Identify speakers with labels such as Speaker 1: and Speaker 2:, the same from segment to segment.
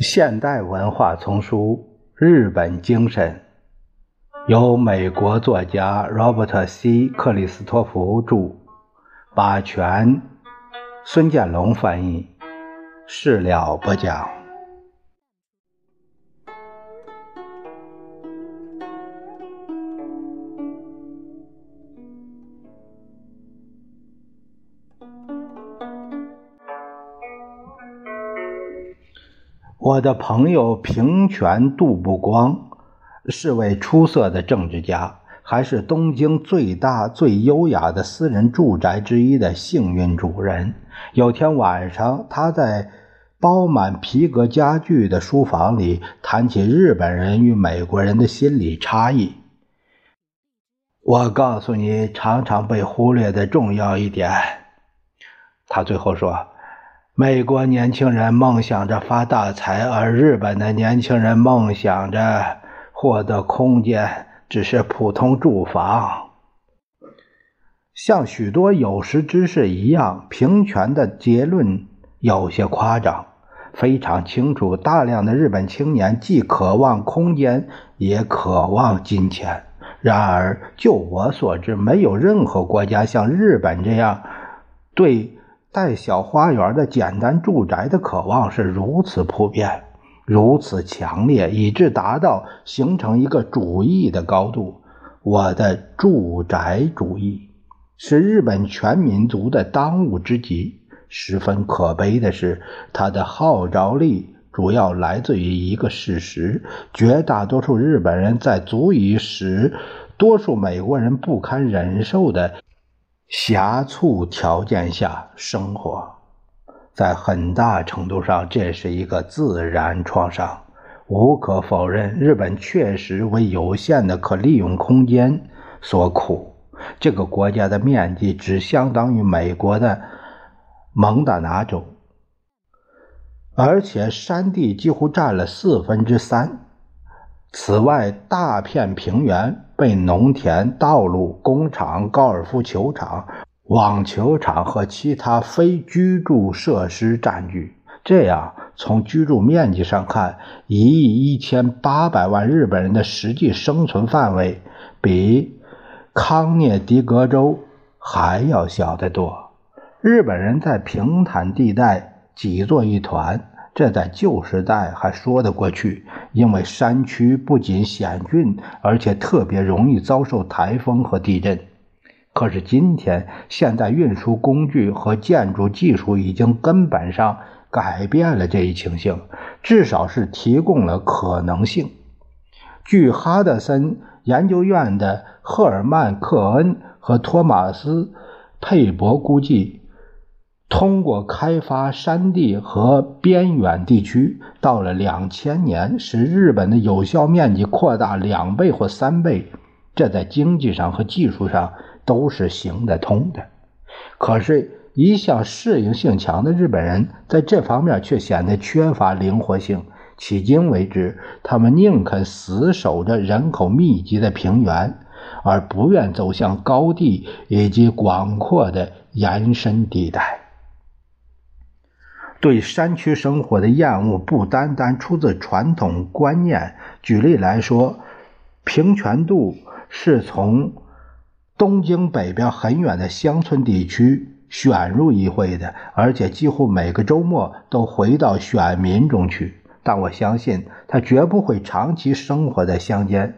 Speaker 1: 现代文化丛书《日本精神》，由美国作家 Robert C. 克里斯托弗著，把全孙建龙翻译，事了不讲。我的朋友平泉杜不光是位出色的政治家，还是东京最大最优雅的私人住宅之一的幸运主人。有天晚上，他在包满皮革家具的书房里谈起日本人与美国人的心理差异。我告诉你，常常被忽略的重要一点，他最后说。美国年轻人梦想着发大财，而日本的年轻人梦想着获得空间，只是普通住房。像许多有识之士一样，平权的结论有些夸张。非常清楚，大量的日本青年既渴望空间，也渴望金钱。然而，就我所知，没有任何国家像日本这样对。带小花园的简单住宅的渴望是如此普遍、如此强烈，以致达到形成一个主义的高度。我的住宅主义是日本全民族的当务之急。十分可悲的是，它的号召力主要来自于一个事实：绝大多数日本人在足以使多数美国人不堪忍受的。狭促条件下生活，在很大程度上，这是一个自然创伤。无可否认，日本确实为有限的可利用空间所苦。这个国家的面积只相当于美国的蒙大拿州，而且山地几乎占了四分之三。此外，大片平原被农田、道路、工厂、高尔夫球场、网球场和其他非居住设施占据。这样，从居住面积上看，一亿一千八百万日本人的实际生存范围比康涅狄格州还要小得多。日本人在平坦地带挤作一团。这在旧时代还说得过去，因为山区不仅险峻，而且特别容易遭受台风和地震。可是今天，现代运输工具和建筑技术已经根本上改变了这一情形，至少是提供了可能性。据哈德森研究院的赫尔曼·克恩和托马斯·佩伯估计。通过开发山地和边远地区，到了两千年，使日本的有效面积扩大两倍或三倍，这在经济上和技术上都是行得通的。可是，一向适应性强的日本人在这方面却显得缺乏灵活性。迄今为止，他们宁肯死守着人口密集的平原，而不愿走向高地以及广阔的延伸地带。对山区生活的厌恶不单单出自传统观念。举例来说，平泉渡是从东京北边很远的乡村地区选入议会的，而且几乎每个周末都回到选民中去。但我相信他绝不会长期生活在乡间。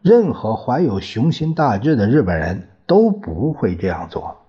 Speaker 1: 任何怀有雄心大志的日本人都不会这样做。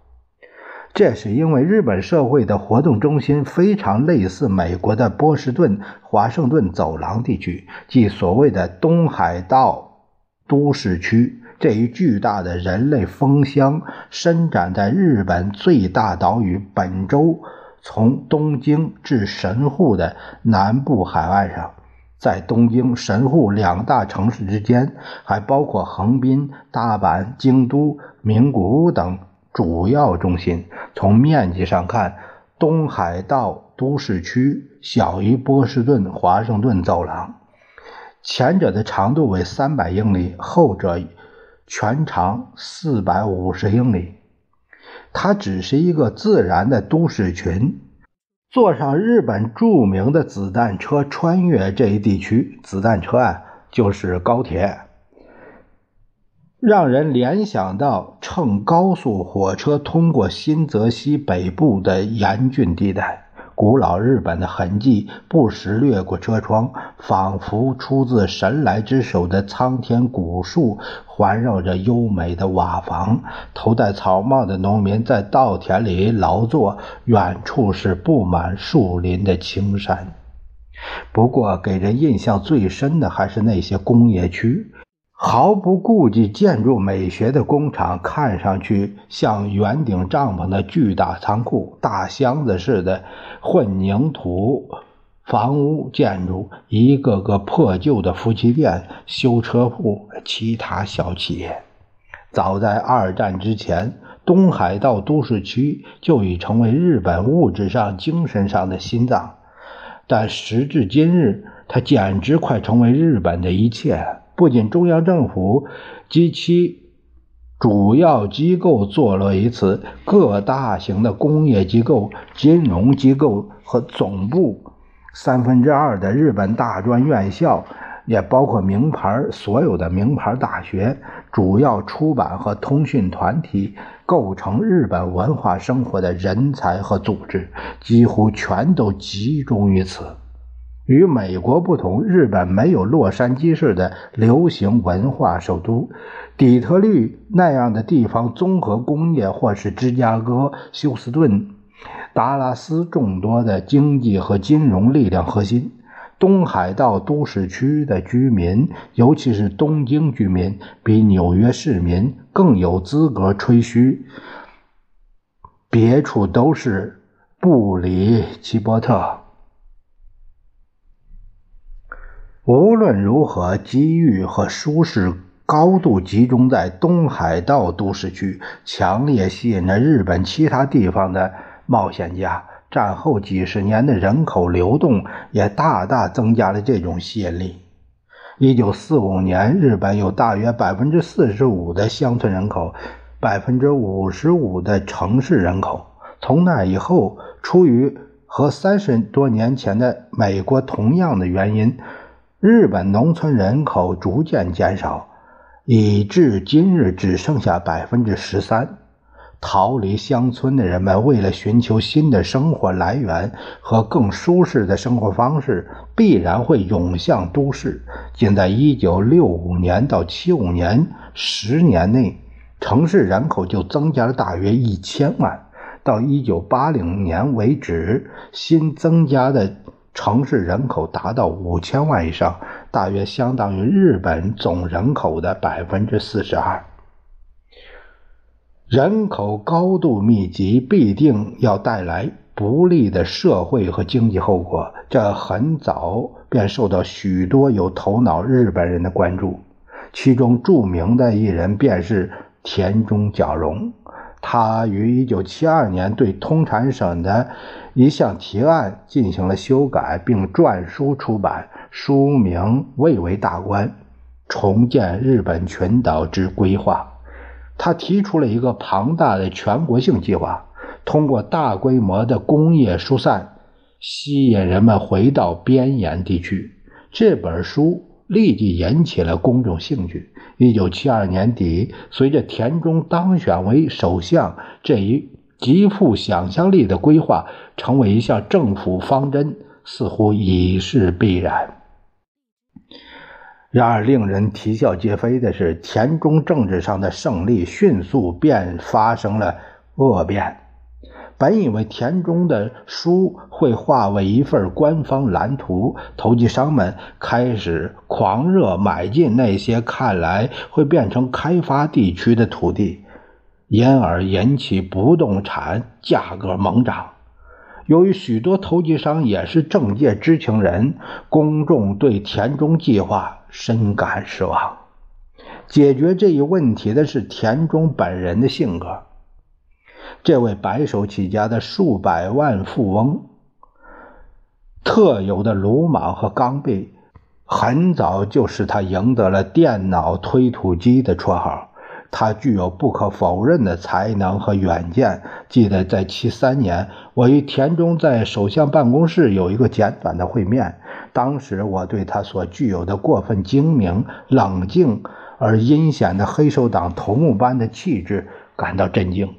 Speaker 1: 这是因为日本社会的活动中心非常类似美国的波士顿华盛顿走廊地区，即所谓的东海道都市区。这一巨大的人类风箱伸展在日本最大岛屿本州从东京至神户的南部海岸上，在东京、神户两大城市之间，还包括横滨、大阪、京都、名古屋等。主要中心从面积上看，东海道都市区小于波士顿华盛顿走廊，前者的长度为三百英里，后者全长四百五十英里。它只是一个自然的都市群，坐上日本著名的子弹车穿越这一地区，子弹车啊就是高铁，让人联想到乘高速火车通过新泽西北部的严峻地带。古老日本的痕迹不时掠过车窗，仿佛出自神来之手的苍天古树，环绕着优美的瓦房。头戴草帽的农民在稻田里劳作，远处是布满树林的青山。不过，给人印象最深的还是那些工业区。毫不顾忌建筑美学的工厂，看上去像圆顶帐篷的巨大仓库、大箱子似的混凝土房屋建筑，一个个破旧的夫妻店、修车铺、其他小企业。早在二战之前，东海道都市区就已成为日本物质上、精神上的心脏，但时至今日，它简直快成为日本的一切。不仅中央政府及其主要机构坐落于此，各大型的工业机构、金融机构和总部，三分之二的日本大专院校，也包括名牌所有的名牌大学、主要出版和通讯团体，构成日本文化生活的人才和组织，几乎全都集中于此。与美国不同，日本没有洛杉矶式的流行文化首都、底特律那样的地方综合工业，或是芝加哥、休斯顿、达拉斯众多的经济和金融力量核心。东海道都市区的居民，尤其是东京居民，比纽约市民更有资格吹嘘：别处都是布里奇波特。无论如何，机遇和舒适高度集中在东海道都市区，强烈吸引着日本其他地方的冒险家。战后几十年的人口流动也大大增加了这种吸引力。一九四五年，日本有大约百分之四十五的乡村人口，百分之五十五的城市人口。从那以后，出于和三十多年前的美国同样的原因。日本农村人口逐渐减少，以至今日只剩下百分之十三。逃离乡村的人们为了寻求新的生活来源和更舒适的生活方式，必然会涌向都市。仅在1965年到75年十年内，城市人口就增加了大约一千万。到1980年为止，新增加的。城市人口达到五千万以上，大约相当于日本总人口的百分之四十二。人口高度密集必定要带来不利的社会和经济后果，这很早便受到许多有头脑日本人的关注。其中著名的一人便是田中角荣。他于1972年对通产省的一项提案进行了修改，并撰书出版，书名蔚为大观：重建日本群岛之规划。他提出了一个庞大的全国性计划，通过大规模的工业疏散，吸引人们回到边沿地区。这本书立即引起了公众兴趣。一九七二年底，随着田中当选为首相，这一极富想象力的规划成为一项政府方针，似乎已是必然。然而，令人啼笑皆非的是，田中政治上的胜利迅速便发生了恶变。本以为田中的书会化为一份官方蓝图，投机商们开始狂热买进那些看来会变成开发地区的土地，因而引起不动产价格猛涨。由于许多投机商也是政界知情人，公众对田中计划深感失望。解决这一问题的是田中本人的性格。这位白手起家的数百万富翁特有的鲁莽和刚愎，很早就使他赢得了“电脑推土机”的绰号。他具有不可否认的才能和远见。记得在七三年，我与田中在首相办公室有一个简短的会面。当时我对他所具有的过分精明、冷静而阴险的黑手党头目般的气质感到震惊。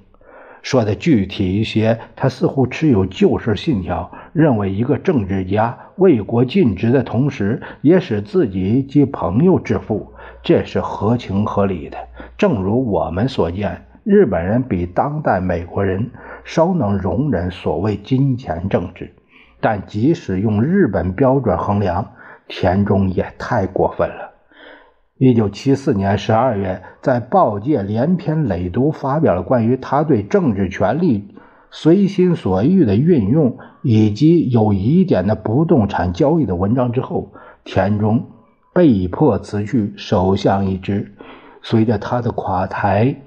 Speaker 1: 说的具体一些，他似乎持有旧式信条，认为一个政治家为国尽职的同时，也使自己及朋友致富。这是合情合理的，正如我们所见，日本人比当代美国人稍能容忍所谓金钱政治，但即使用日本标准衡量，田中也太过分了。一九七四年十二月，在报界连篇累牍发表了关于他对政治权力随心所欲的运用以及有疑点的不动产交易的文章之后，田中。被迫辞去首相一职，随着他的垮台，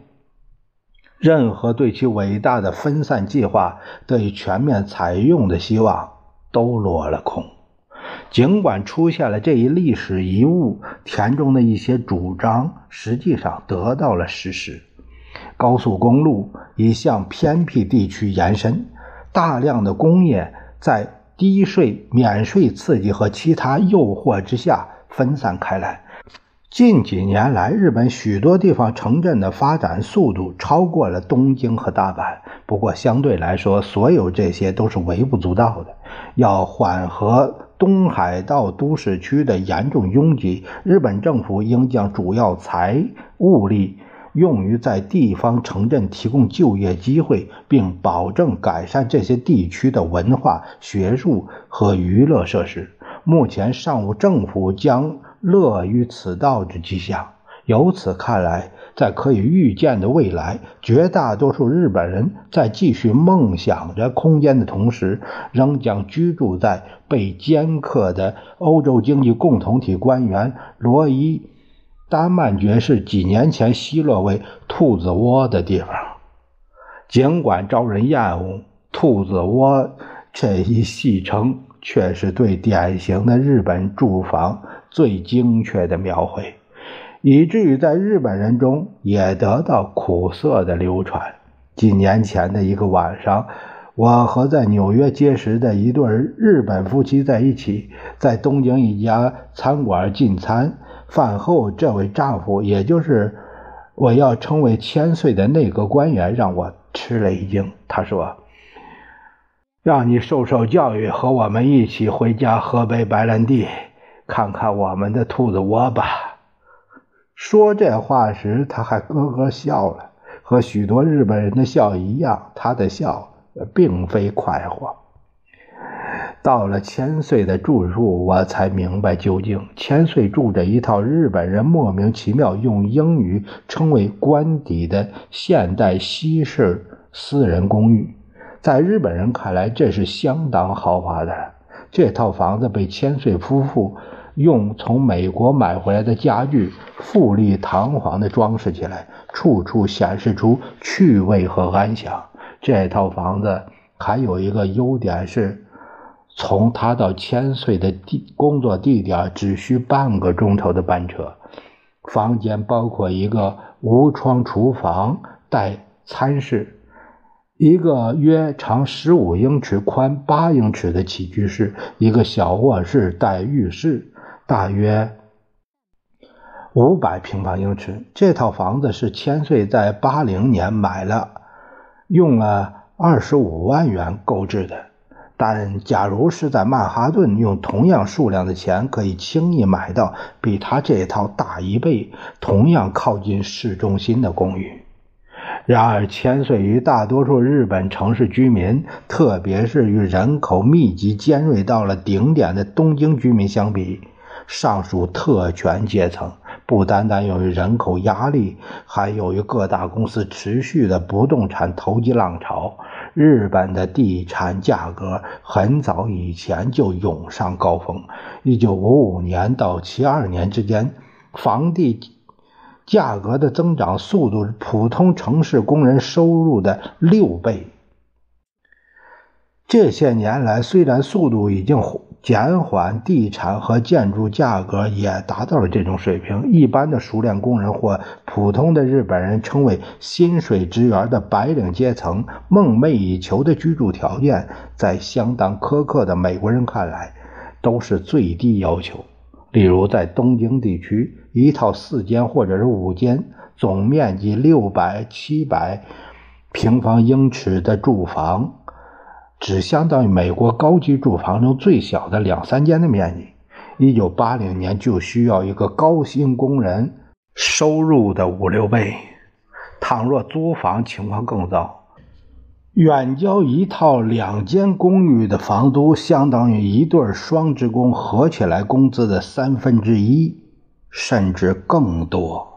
Speaker 1: 任何对其伟大的分散计划得以全面采用的希望都落了空。尽管出现了这一历史遗物，田中的一些主张实际上得到了实施。高速公路已向偏僻地区延伸，大量的工业在低税、免税刺激和其他诱惑之下。分散开来。近几年来，日本许多地方城镇的发展速度超过了东京和大阪。不过，相对来说，所有这些都是微不足道的。要缓和东海道都市区的严重拥挤，日本政府应将主要财物力用于在地方城镇提供就业机会，并保证改善这些地区的文化、学术和娱乐设施。目前尚无政府将乐于此道之迹象。由此看来，在可以预见的未来，绝大多数日本人在继续梦想着空间的同时，仍将居住在被尖刻的欧洲经济共同体官员罗伊·丹曼爵士几年前奚落为“兔子窝”的地方。尽管招人厌恶，“兔子窝”这一戏称。却是对典型的日本住房最精确的描绘，以至于在日本人中也得到苦涩的流传。几年前的一个晚上，我和在纽约结识的一对日本夫妻在一起，在东京一家餐馆进餐。饭后，这位丈夫，也就是我要称为千岁的内阁官员，让我吃了一惊。他说。让你受受教育，和我们一起回家喝杯白兰地，看看我们的兔子窝吧。说这话时，他还咯咯笑了，和许多日本人的笑一样，他的笑并非快活。到了千岁的住处，我才明白究竟。千岁住着一套日本人莫名其妙用英语称为“官邸”的现代西式私人公寓。在日本人看来，这是相当豪华的。这套房子被千岁夫妇用从美国买回来的家具富丽堂皇地装饰起来，处处显示出趣味和安详。这套房子还有一个优点是，从他到千岁的地工作地点只需半个钟头的班车。房间包括一个无窗厨房，带餐室。一个约长十五英尺、宽八英尺的起居室，一个小卧室带浴室，大约五百平方英尺。这套房子是千岁在八零年买了，用了二十五万元购置的。但假如是在曼哈顿，用同样数量的钱，可以轻易买到比他这套大一倍、同样靠近市中心的公寓。然而，千岁与大多数日本城市居民，特别是与人口密集、尖锐到了顶点的东京居民相比，尚属特权阶层。不单单由于人口压力，还由于各大公司持续的不动产投机浪潮，日本的地产价格很早以前就涌上高峰。一九五五年到七二年之间，房地。价格的增长速度是普通城市工人收入的六倍。这些年来，虽然速度已经缓减缓地产和建筑价格也达到了这种水平。一般的熟练工人或普通的日本人称为薪水职员的白领阶层，梦寐以求的居住条件，在相当苛刻的美国人看来，都是最低要求。例如，在东京地区，一套四间或者是五间、总面积六百七百平方英尺的住房。只相当于美国高级住房中最小的两三间的面积。一九八零年就需要一个高薪工人收入的五六倍。倘若租房，情况更糟，远郊一套两间公寓的房租相当于一对双职工合起来工资的三分之一，甚至更多。